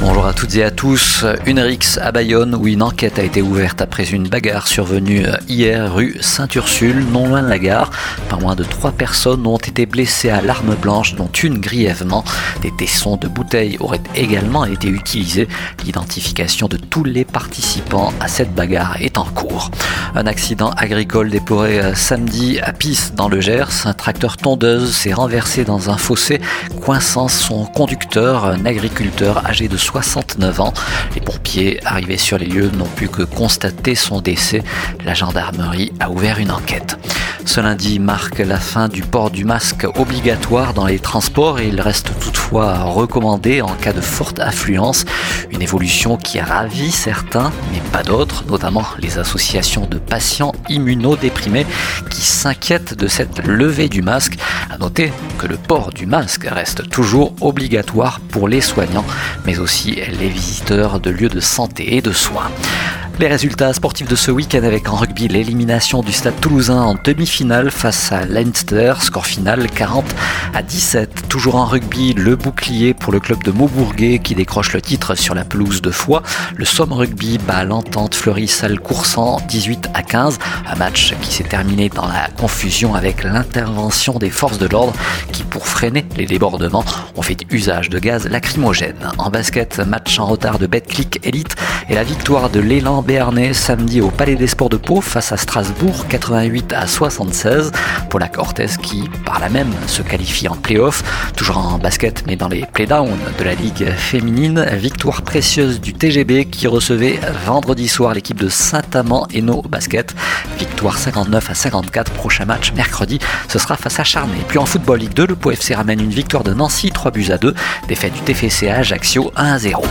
Bonjour à toutes et à tous. Une rixe à Bayonne où une enquête a été ouverte après une bagarre survenue hier rue Saint-Ursule, non loin de la gare. Pas moins de trois personnes ont été blessées à l'arme blanche, dont une grièvement. Des tessons de bouteilles auraient également été utilisés. L'identification de tous les participants à cette bagarre est en cours. Un accident agricole déploré samedi à Pisse dans le Gers. Un tracteur tondeuse s'est renversé dans un fossé, coinçant son conducteur, un agriculteur âgé de 69 ans. Les pompiers arrivés sur les lieux n'ont pu que constater son décès. La gendarmerie a ouvert une enquête. Ce lundi marque la fin du port du masque obligatoire dans les transports et il reste toutefois recommandé en cas de forte affluence. Une évolution qui ravit certains, mais pas d'autres, notamment les associations de patients immunodéprimés qui s'inquiètent de cette levée du masque. À noter que le port du masque reste toujours obligatoire pour les soignants, mais aussi les visiteurs de lieux de santé et de soins. Les résultats sportifs de ce week-end avec en rugby l'élimination du Stade toulousain en demi-finale face à Leinster, score final 40 à 17. Toujours en rugby, le bouclier pour le club de Maubourguet qui décroche le titre sur la pelouse de Foix. Le Somme Rugby bat l'entente Fleury-Salle Coursan 18 à 15. Un match qui s'est terminé dans la confusion avec l'intervention des forces de l'ordre qui, pour freiner les débordements, ont fait usage de gaz lacrymogène. En basket, match en retard de Betclic Elite et la victoire de l'élan béarnais samedi au Palais des Sports de Pau face à Strasbourg 88 à 76 pour la Cortez qui par là même se qualifie en playoff. Toujours en basket mais dans les playdowns de la Ligue féminine victoire précieuse du TGB qui recevait vendredi soir l'équipe de Saint-Amand et nos basket. Victoire 59 à 54 prochain match mercredi ce sera face à Charnay. Puis en football Ligue 2 le FC ramène une victoire de Nancy 3 buts à 2 défaite du TFC à Ajaccio 1 à 0